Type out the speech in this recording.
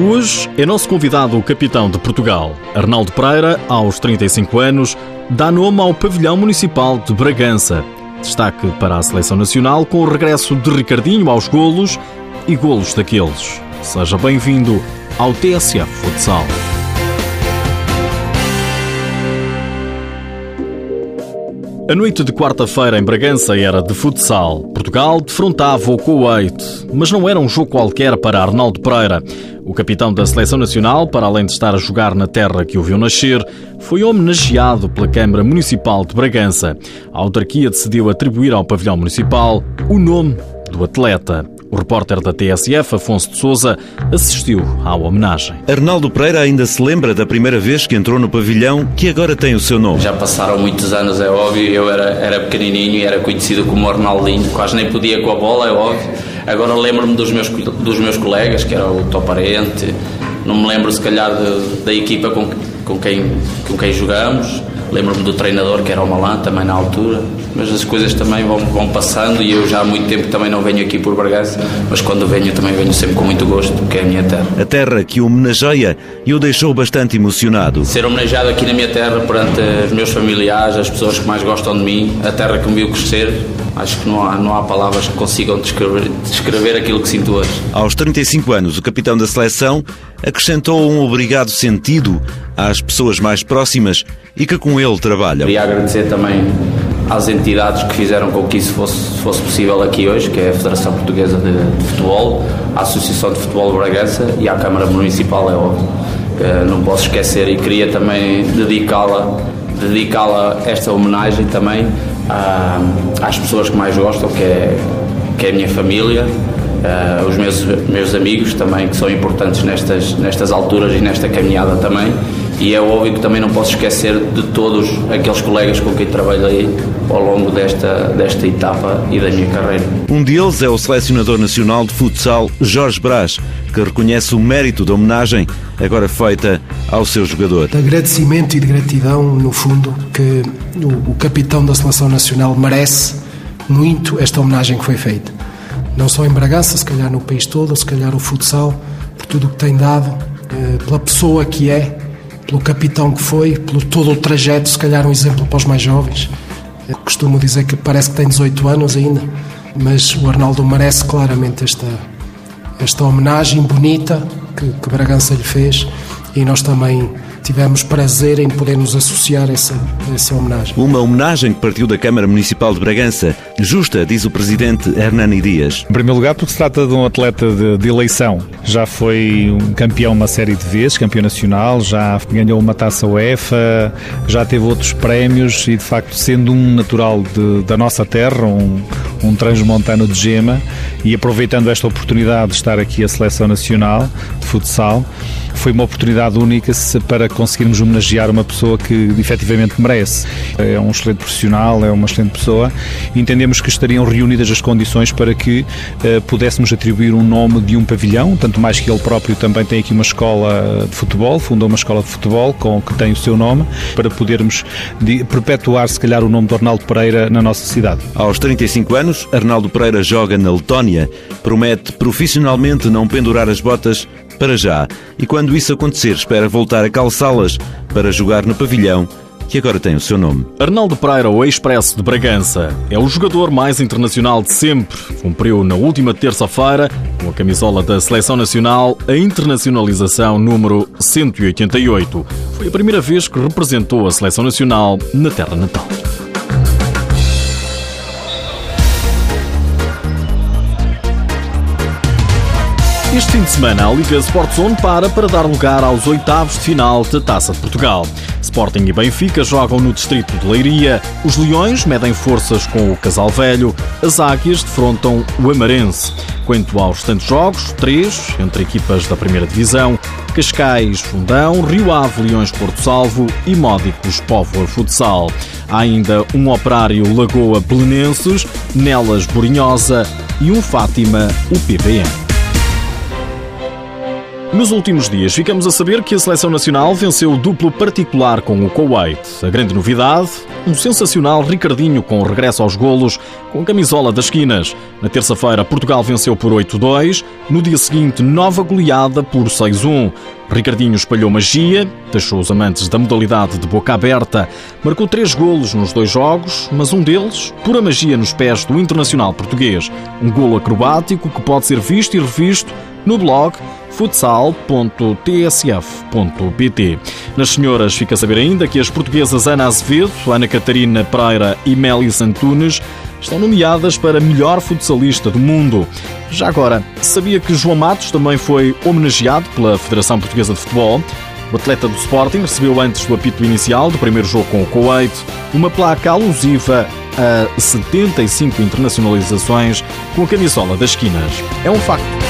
Hoje é nosso convidado o capitão de Portugal. Arnaldo Pereira, aos 35 anos, dá nome ao pavilhão municipal de Bragança. Destaque para a seleção nacional com o regresso de Ricardinho aos golos e golos daqueles. Seja bem-vindo ao TSF Futsal. A noite de quarta-feira em Bragança era de futsal. Portugal defrontava o Kuwait, mas não era um jogo qualquer para Arnaldo Pereira. O capitão da seleção nacional, para além de estar a jogar na terra que o viu nascer, foi homenageado pela Câmara Municipal de Bragança. A autarquia decidiu atribuir ao pavilhão municipal o nome do atleta. O repórter da TSF, Afonso de Souza, assistiu à homenagem. Arnaldo Pereira ainda se lembra da primeira vez que entrou no pavilhão, que agora tem o seu nome. Já passaram muitos anos, é óbvio. Eu era, era pequenininho e era conhecido como Arnaldinho, quase nem podia com a bola, é óbvio. Agora lembro-me dos meus, dos meus colegas, que era o Toparente, não me lembro se calhar de, da equipa com, com, quem, com quem jogamos. Lembro-me do treinador, que era o Malan, também na altura. Mas as coisas também vão, vão passando e eu já há muito tempo também não venho aqui por Bragança, mas quando venho também venho sempre com muito gosto, porque é a minha terra. A terra que o homenageia e o deixou bastante emocionado. Ser homenageado aqui na minha terra perante os meus familiares, as pessoas que mais gostam de mim, a terra que me viu crescer, acho que não há, não há palavras que consigam descrever, descrever aquilo que sinto hoje. Aos 35 anos, o capitão da seleção acrescentou um obrigado sentido às pessoas mais próximas e que com ele trabalham. Queria agradecer também às entidades que fizeram com que isso fosse, fosse possível aqui hoje, que é a Federação Portuguesa de, de Futebol, a Associação de Futebol de Bragança e a Câmara Municipal, é óbvio. Uh, não posso esquecer e queria também dedicá-la dedicá-la esta homenagem também à, às pessoas que mais gostam, que é, que é a minha família, uh, os meus, meus amigos também, que são importantes nestas, nestas alturas e nesta caminhada também. E é óbvio que também não posso esquecer de todos aqueles colegas com quem trabalhei ao longo desta, desta etapa e da minha carreira. Um deles é o selecionador nacional de futsal Jorge Brás, que reconhece o mérito da homenagem agora feita ao seu jogador. De agradecimento e de gratidão, no fundo, que o, o capitão da seleção nacional merece muito esta homenagem que foi feita. Não só em Bragança, se calhar no país todo, se calhar o futsal, por tudo o que tem dado, eh, pela pessoa que é pelo capitão que foi, pelo todo o trajeto, se calhar um exemplo para os mais jovens. Eu costumo dizer que parece que tem 18 anos ainda, mas o Arnaldo merece claramente esta, esta homenagem bonita que, que Bragança lhe fez e nós também tivemos prazer em poder nos associar a essa, a essa homenagem. Uma homenagem que partiu da Câmara Municipal de Bragança. Justa, diz o presidente Hernani Dias. Em primeiro lugar, porque se trata de um atleta de, de eleição. Já foi um campeão uma série de vezes, campeão nacional, já ganhou uma taça UEFA, já teve outros prémios e, de facto, sendo um natural de, da nossa terra, um, um transmontano de gema, e aproveitando esta oportunidade de estar aqui a Seleção Nacional de Futsal, foi uma oportunidade única para conseguirmos homenagear uma pessoa que efetivamente merece. É um excelente profissional, é uma excelente pessoa. Entendemos que estariam reunidas as condições para que uh, pudéssemos atribuir um nome de um pavilhão, tanto mais que ele próprio também tem aqui uma escola de futebol, fundou uma escola de futebol com que tem o seu nome, para podermos de, perpetuar, se calhar, o nome de Arnaldo Pereira na nossa cidade. Aos 35 anos, Arnaldo Pereira joga na Letónia. Promete profissionalmente não pendurar as botas para já. E quando isso acontecer, espera voltar a calçá-las para jogar no pavilhão que agora tem o seu nome. Arnaldo Pereira, o expresso de Bragança, é o jogador mais internacional de sempre. Cumpriu na última terça-feira, com a camisola da Seleção Nacional, a internacionalização número 188. Foi a primeira vez que representou a Seleção Nacional na terra natal. Este fim de semana, a Liga Sport Zone para para dar lugar aos oitavos de final da Taça de Portugal. Sporting e Benfica jogam no distrito de Leiria, os Leões medem forças com o Casal Velho, as Águias defrontam o Amarense. Quanto aos restantes jogos, três entre equipas da primeira divisão, Cascais, Fundão, Rio Ave, Leões Porto Salvo e Módicos Póvoa Futsal. Há ainda um Operário Lagoa Belenenses, Nelas Borinhosa e um Fátima, o PBM. Nos últimos dias ficamos a saber que a seleção nacional venceu o duplo particular com o Kuwait. A grande novidade, um sensacional Ricardinho com regresso aos golos com a camisola das esquinas. Na terça-feira, Portugal venceu por 8-2, no dia seguinte, nova goleada por 6-1. Ricardinho espalhou magia, deixou os amantes da modalidade de boca aberta, marcou três golos nos dois jogos, mas um deles, pura magia nos pés do internacional português. Um golo acrobático que pode ser visto e revisto no blog futsal.tsf.pt. Nas senhoras fica a saber ainda que as portuguesas Ana Azevedo, Ana Catarina Pereira e Mélia Antunes estão nomeadas para melhor futsalista do mundo. Já agora, sabia que João Matos também foi homenageado pela Federação Portuguesa de Futebol? O atleta do Sporting recebeu antes do apito inicial do primeiro jogo com o Kuwait uma placa alusiva a 75 internacionalizações com a camisola das esquinas. É um facto.